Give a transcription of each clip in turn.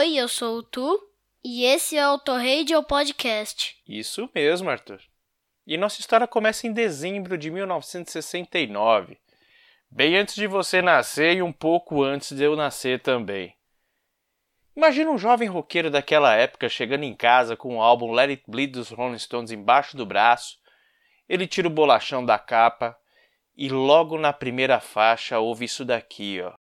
Oi, eu sou o Tu e esse é o Torradio Podcast. Isso mesmo, Arthur. E nossa história começa em dezembro de 1969, bem antes de você nascer e um pouco antes de eu nascer também. Imagina um jovem roqueiro daquela época chegando em casa com o álbum Let It Bleed dos Rolling Stones embaixo do braço. Ele tira o bolachão da capa e logo na primeira faixa ouve isso daqui, ó.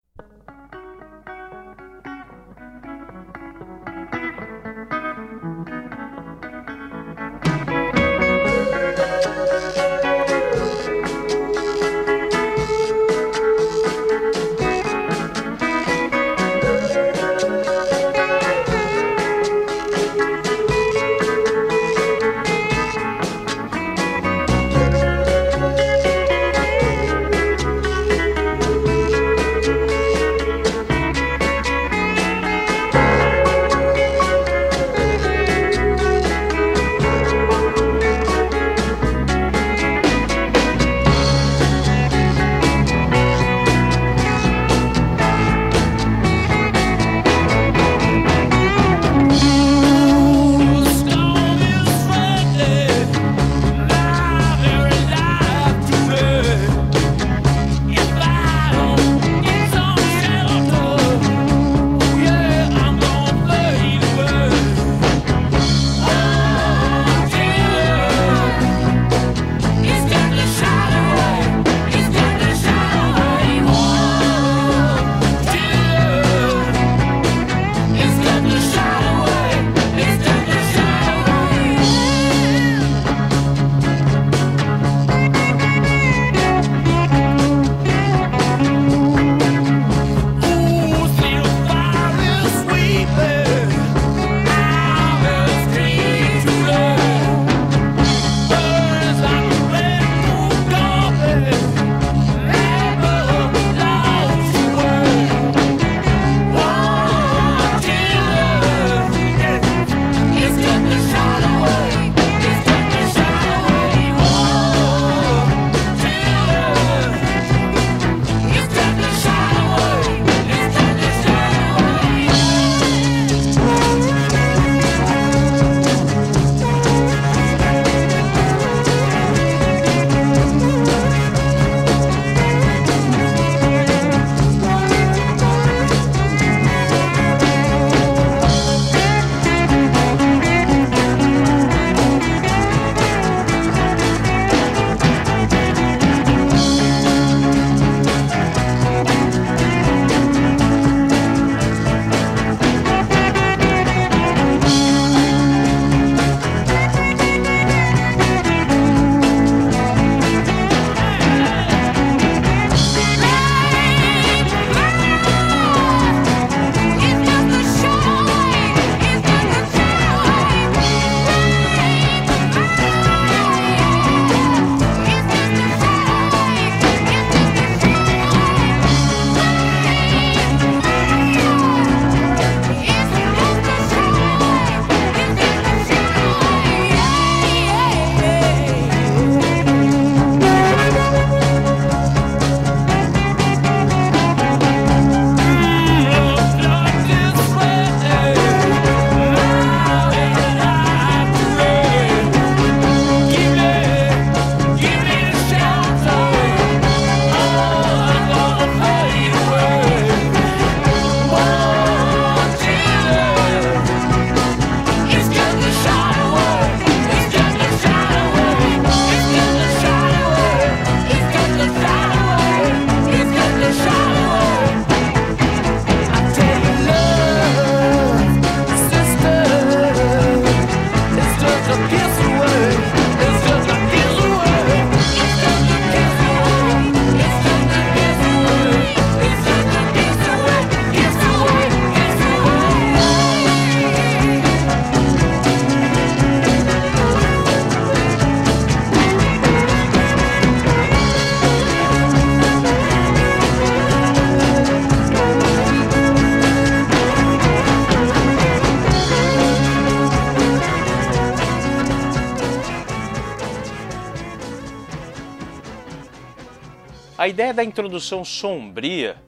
A ideia da introdução sombria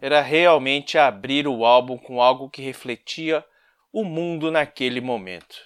era realmente abrir o álbum com algo que refletia o mundo naquele momento.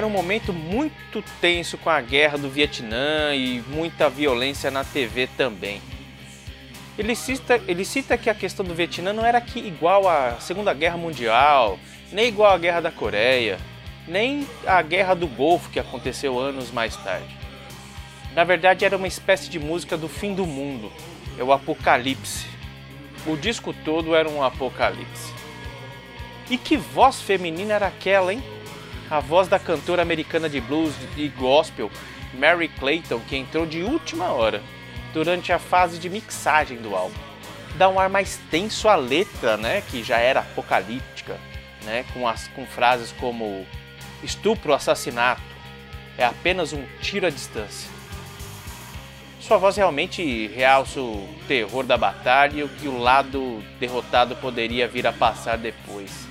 Era um momento muito tenso com a guerra do Vietnã e muita violência na TV também. Ele cita, ele cita que a questão do Vietnã não era que igual à Segunda Guerra Mundial, nem igual à Guerra da Coreia, nem à Guerra do Golfo que aconteceu anos mais tarde. Na verdade, era uma espécie de música do fim do mundo, é o apocalipse. O disco todo era um apocalipse. E que voz feminina era aquela, hein? A voz da cantora americana de blues e gospel Mary Clayton, que entrou de última hora, durante a fase de mixagem do álbum. Dá um ar mais tenso à letra, né, que já era apocalíptica, né, com, as, com frases como estupro, assassinato, é apenas um tiro à distância. Sua voz realmente realça o terror da batalha e o que o lado derrotado poderia vir a passar depois.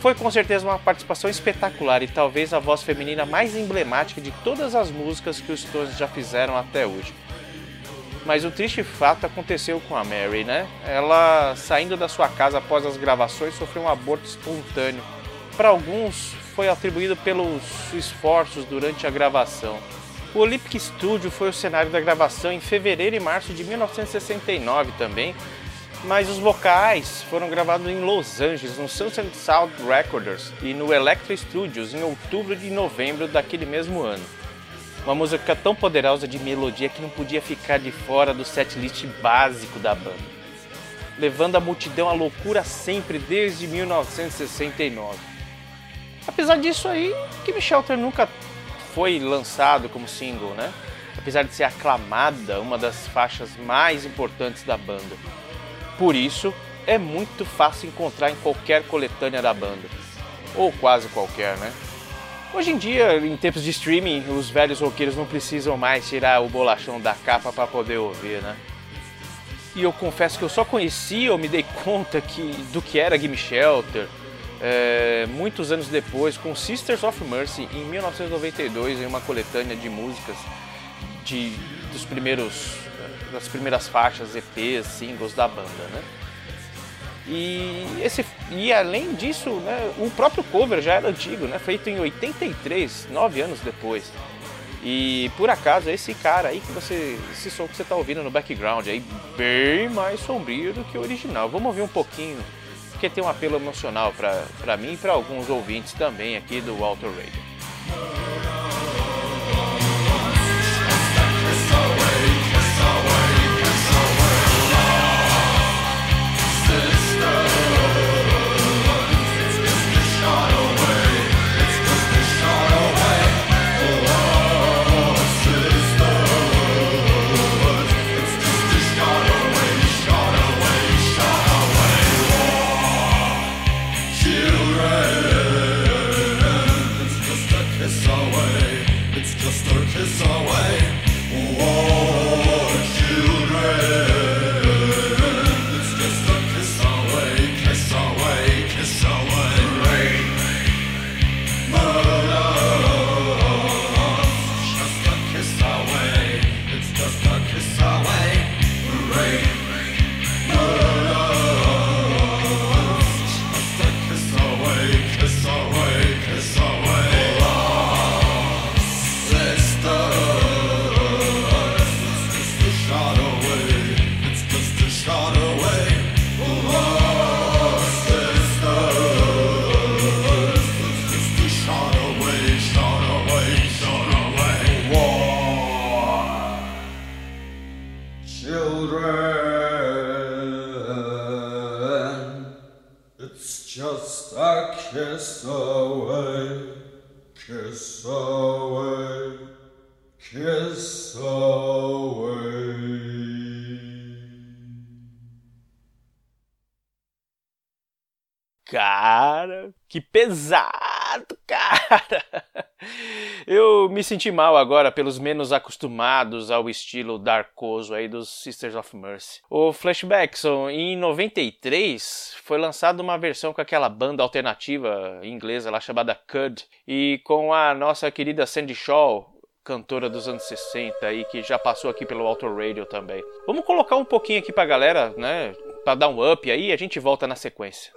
Foi com certeza uma participação espetacular e talvez a voz feminina mais emblemática de todas as músicas que os Stones já fizeram até hoje. Mas o triste fato aconteceu com a Mary, né? Ela, saindo da sua casa após as gravações, sofreu um aborto espontâneo. Para alguns, foi atribuído pelos esforços durante a gravação. O Olympic Studio foi o cenário da gravação em fevereiro e março de 1969 também, mas os vocais foram gravados em Los Angeles, no Sunset Sound Recorders e no Electra Studios em outubro e novembro daquele mesmo ano. Uma música tão poderosa de melodia que não podia ficar de fora do setlist básico da banda, levando a multidão à loucura sempre desde 1969. Apesar disso aí, Kim Shelter nunca foi lançado como single, né? Apesar de ser aclamada, uma das faixas mais importantes da banda. Por isso, é muito fácil encontrar em qualquer coletânea da banda. Ou quase qualquer, né? Hoje em dia, em tempos de streaming, os velhos roqueiros não precisam mais tirar o bolachão da capa para poder ouvir, né? E eu confesso que eu só conheci, eu me dei conta que, do que era Gimme Shelter é, muitos anos depois, com Sisters of Mercy, em 1992, em uma coletânea de músicas de, dos primeiros das primeiras faixas, EPs, singles da banda, né? E, esse, e além disso, né, o próprio cover já era antigo, né, feito em 83, nove anos depois. E por acaso esse cara aí que você, esse som que você está ouvindo no background aí, bem mais sombrio do que o original. Vamos ouvir um pouquinho, porque tem um apelo emocional para mim e para alguns ouvintes também aqui do Walter Radio. Que pesado, cara! Eu me senti mal agora pelos menos acostumados ao estilo darkoso aí dos Sisters of Mercy. O Flashbackson, em 93, foi lançada uma versão com aquela banda alternativa inglesa lá chamada Cud, e com a nossa querida Sandy Shaw, cantora dos anos 60 aí, que já passou aqui pelo Auto Radio também. Vamos colocar um pouquinho aqui pra galera, né? Pra dar um up aí, a gente volta na sequência.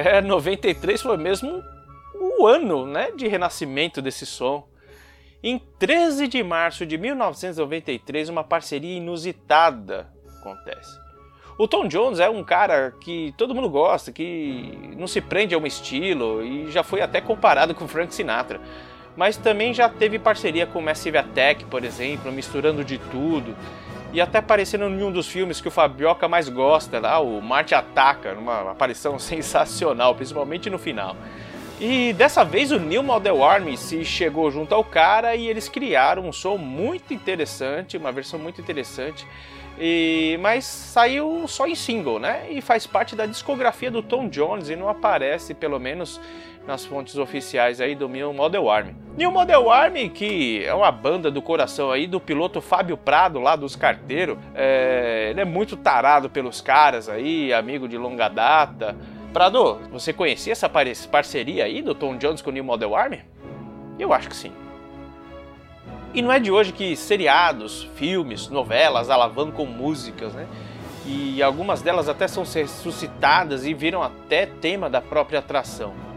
É, 93 foi mesmo o ano né, de renascimento desse som. Em 13 de março de 1993, uma parceria inusitada acontece. O Tom Jones é um cara que todo mundo gosta, que não se prende a um estilo e já foi até comparado com Frank Sinatra. Mas também já teve parceria com Massive Attack, por exemplo, misturando de tudo. E até aparecendo em um dos filmes que o Fabioca mais gosta, lá, o Marte Ataca, numa aparição sensacional, principalmente no final. E dessa vez o Model Army se chegou junto ao cara e eles criaram um som muito interessante, uma versão muito interessante. E, mas saiu só em single, né? E faz parte da discografia do Tom Jones e não aparece, pelo menos nas fontes oficiais aí do New Model Army. New Model Army, que é uma banda do coração aí do piloto Fábio Prado, lá dos carteiros. É, ele é muito tarado pelos caras aí, amigo de longa data. Prado, você conhecia essa parceria aí do Tom Jones com o New Model Army? Eu acho que sim. E não é de hoje que seriados, filmes, novelas alavancam músicas, né? E algumas delas até são ressuscitadas e viram até tema da própria atração.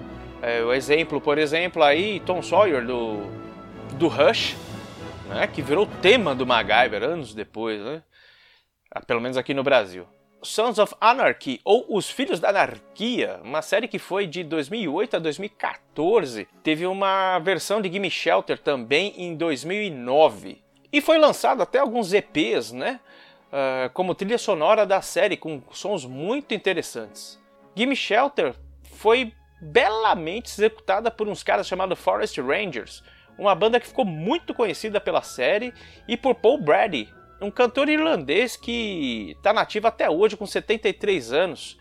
É, o exemplo, por exemplo, aí Tom Sawyer do, do Rush, né? Que virou tema do MacGyver anos depois, né? Ah, pelo menos aqui no Brasil. Sons of Anarchy, ou Os Filhos da Anarquia, uma série que foi de 2008 a 2014. Teve uma versão de Gimme Shelter também em 2009. E foi lançado até alguns EPs, né? Uh, como trilha sonora da série, com sons muito interessantes. Gimme Shelter foi belamente executada por uns caras chamados Forest Rangers, uma banda que ficou muito conhecida pela série, e por Paul Brady, um cantor irlandês que está nativo até hoje com 73 anos.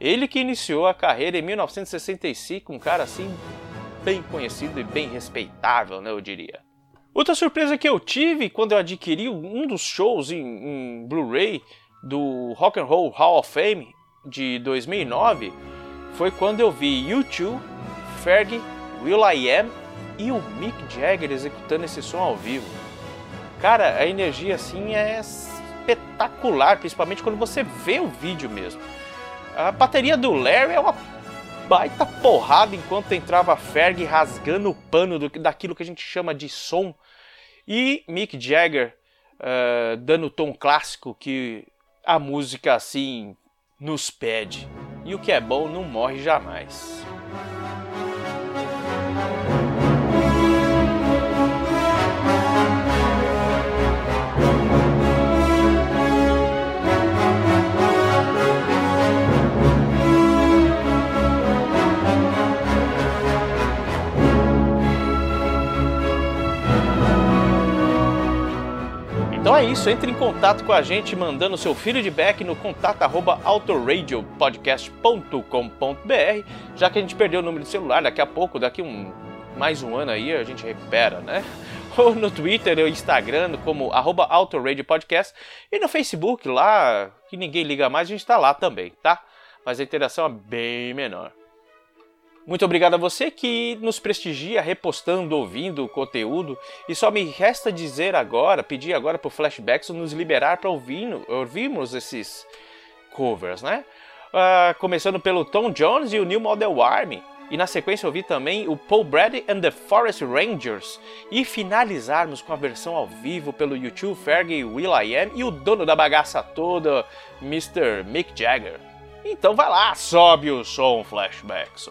Ele que iniciou a carreira em 1965, um cara assim bem conhecido e bem respeitável, né, eu diria. Outra surpresa que eu tive quando eu adquiri um dos shows em, em Blu-ray do Rock and Roll Hall of Fame de 2009 foi quando eu vi U2, Fergie, Will I Am e o Mick Jagger executando esse som ao vivo. Cara, a energia assim é espetacular, principalmente quando você vê o vídeo mesmo. A bateria do Larry é uma baita porrada enquanto entrava Ferg rasgando o pano do, daquilo que a gente chama de som. E Mick Jagger uh, dando o tom clássico que a música assim nos pede. E o que é bom não morre jamais. Isso, entre em contato com a gente mandando seu feedback no contato arroba autoradiopodcast.com.br já que a gente perdeu o número de celular, daqui a pouco, daqui um mais um ano aí a gente recupera, né? Ou no Twitter ou Instagram como autoradiopodcast e no Facebook lá, que ninguém liga mais, a gente está lá também, tá? Mas a interação é bem menor. Muito obrigado a você que nos prestigia repostando, ouvindo o conteúdo. E só me resta dizer agora, pedir agora para o Flashbacks nos liberar para ouvir, ouvirmos esses covers, né? Uh, começando pelo Tom Jones e o New Model Army. E na sequência ouvi também o Paul Brady and the Forest Rangers. E finalizarmos com a versão ao vivo pelo YouTube Fergie Will I Am e o dono da bagaça toda, Mr. Mick Jagger. Então vai lá, sobe o som Flashbacks.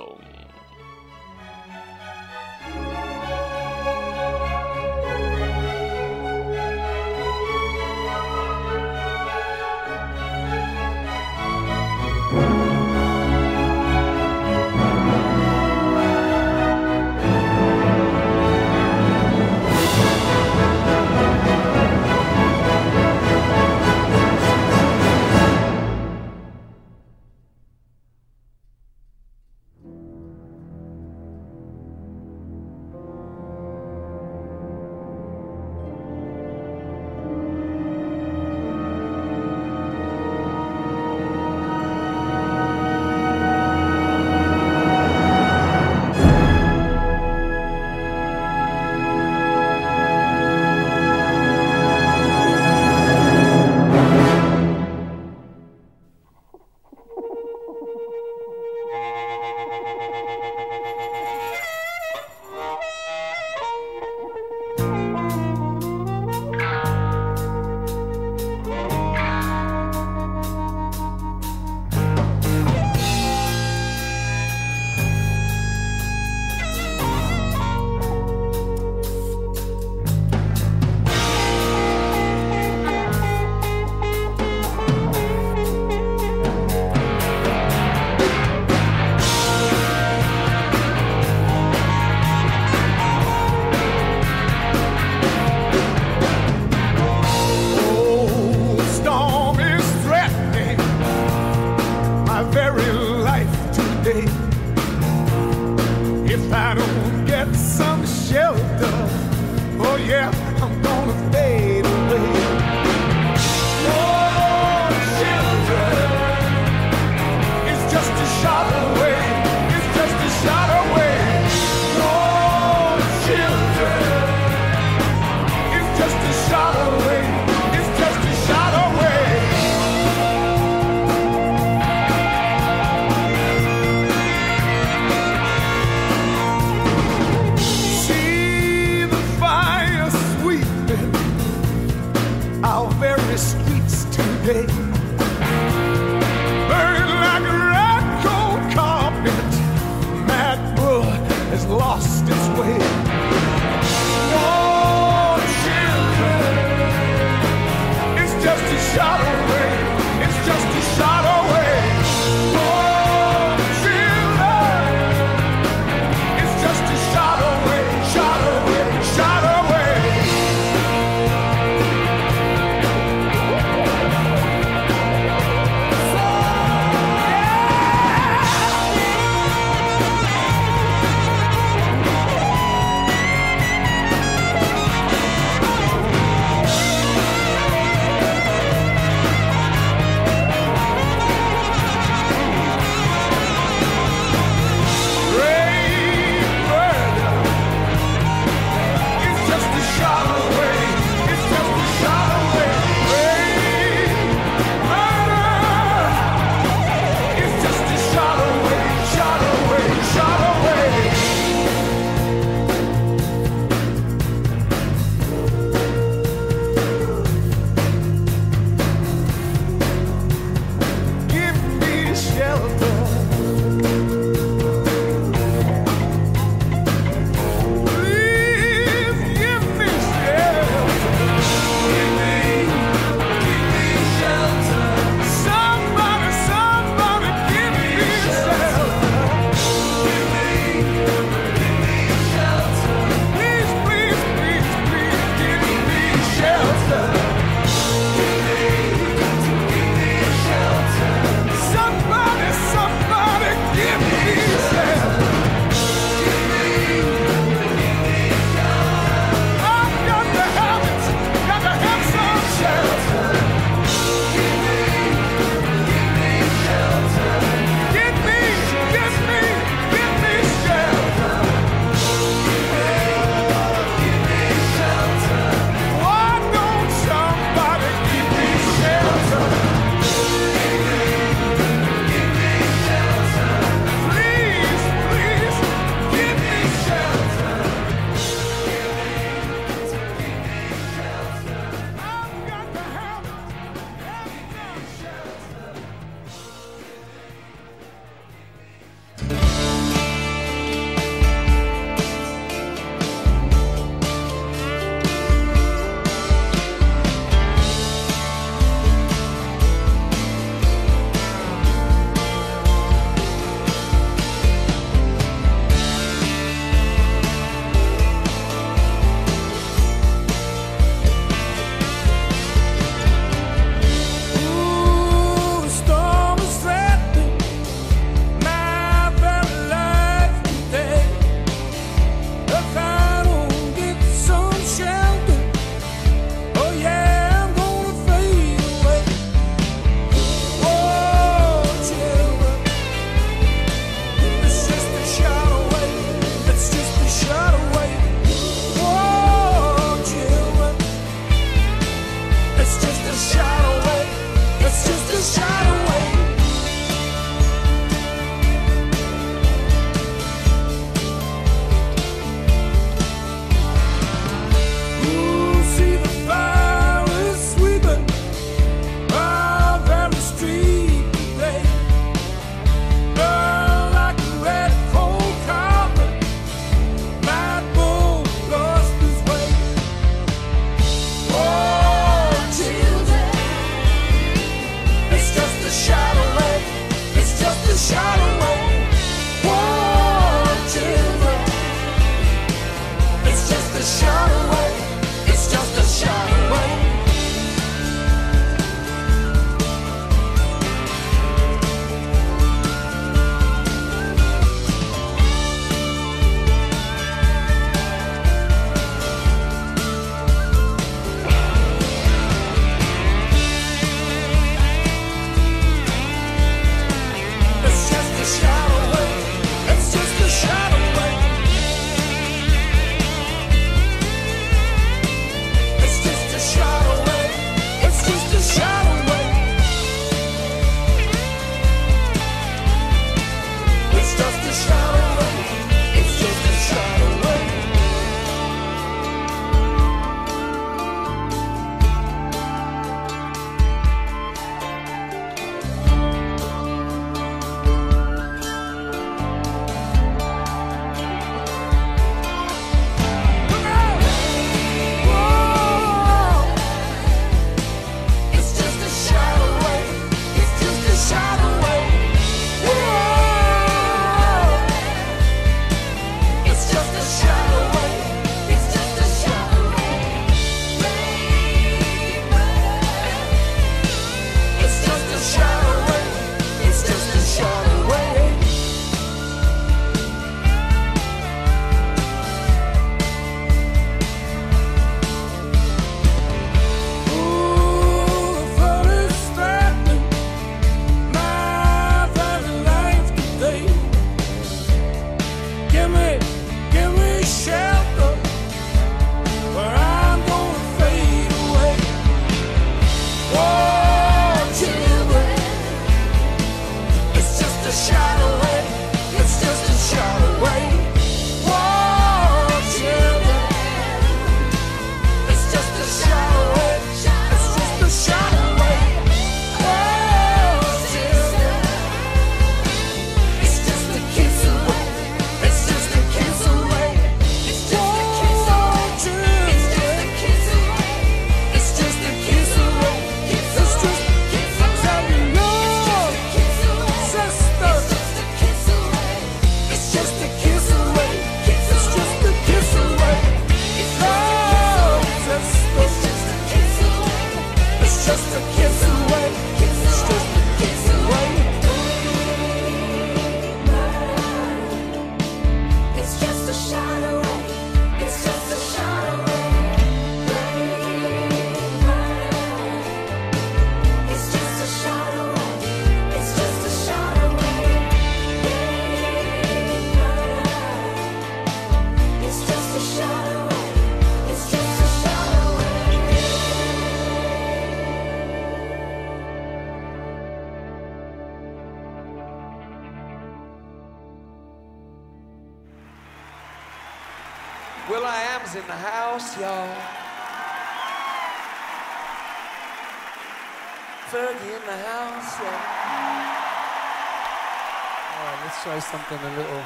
Try something a little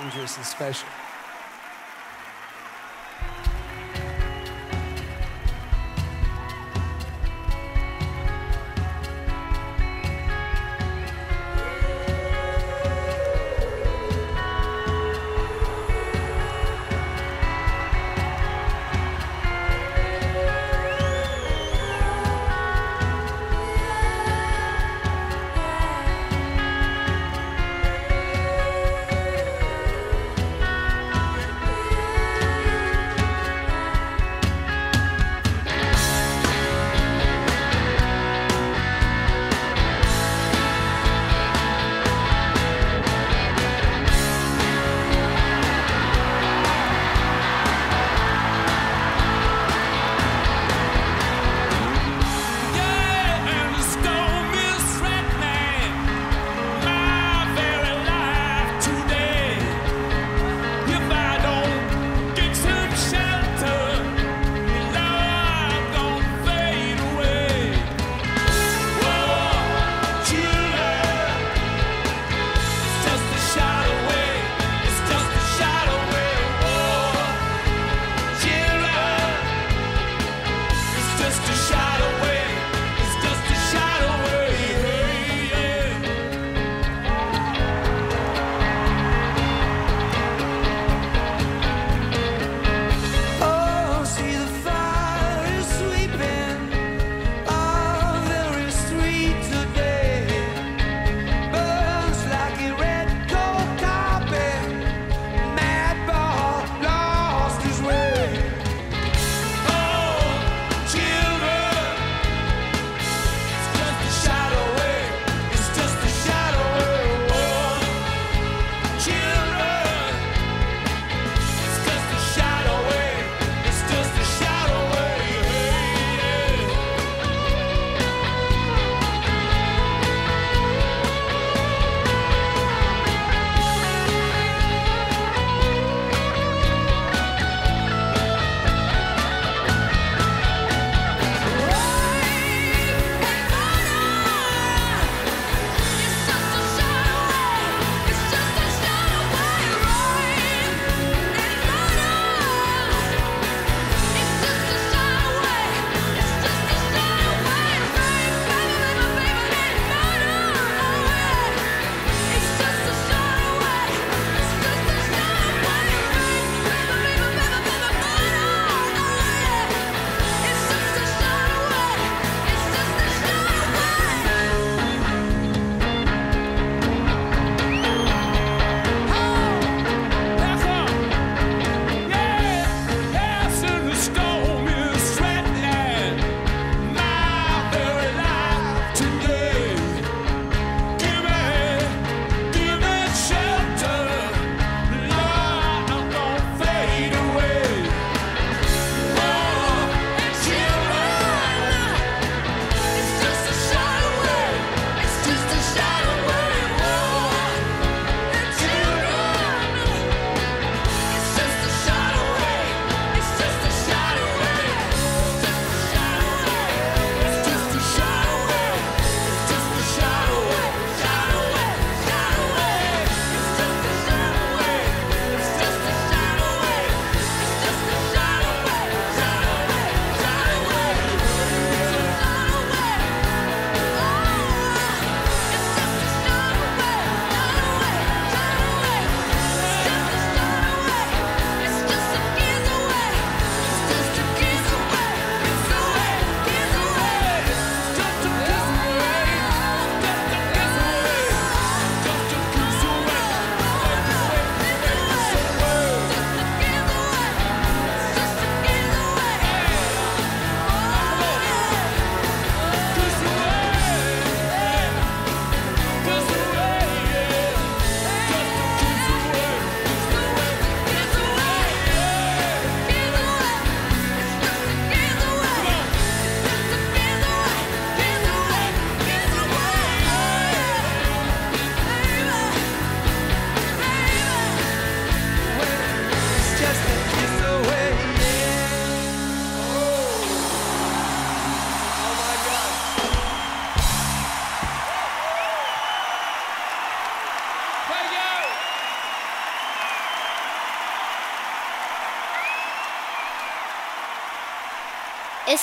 dangerous and special.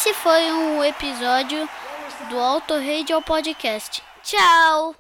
Esse foi um episódio do Auto Radio Podcast. Tchau!